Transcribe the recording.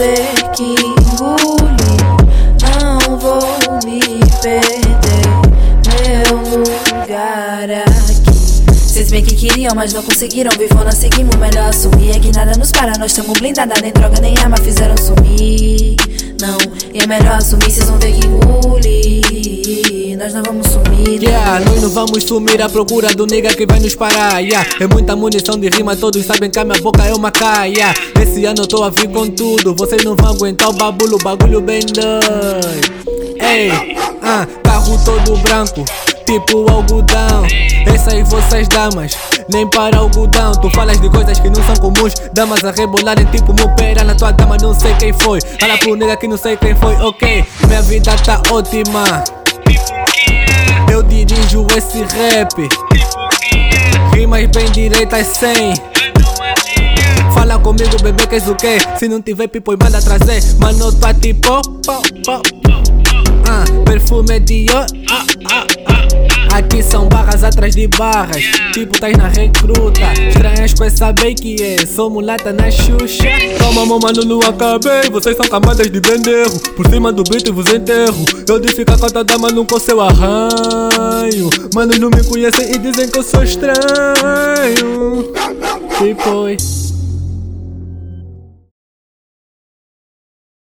ter que engolir. Não vou me perder. Meu lugar aqui. Cês bem que queriam, mas não conseguiram. Vivona, seguimos, melhor assumir. É que nada nos para, nós tamo blindada. Nem droga, nem arma fizeram sumir. Não, e é melhor assumir, cês vão ter que engolir. Nós não vamos sumir. Yeah, nós não vamos sumir à procura do nigga que vai nos parar. Yeah, é muita munição de rima, todos sabem que a minha boca é uma caia. Esse ano eu tô a vir com tudo, vocês não vão aguentar o babulo, bagulho bem doido. Ei, ah, carro todo branco, tipo algodão. Essa aí vocês damas, nem para algodão. Tu falas de coisas que não são comuns, damas a rebolarem tipo mopera na tua dama, não sei quem foi. Fala pro nigga que não sei quem foi, ok. Minha vida tá ótima. Eu dirijo esse rap. Rimas bem direitas sem. Fala comigo, bebê, que és o quê? Se não tiver pipo, manda trazer. Mano, tá tipo. Pó, pó. Ah, perfume Dior. Ah, ah, atrás de barras. Tipo, tais na recruta. Estranhas com essa que é. Sou mulata na Xuxa. Calma, mano, não acabei. Vocês são camadas de benderro. Por cima do beat vos enterro. Eu disse que a cota da mano com seu arranho. Manos não me conhecem e dizem que eu sou estranho. Tipo,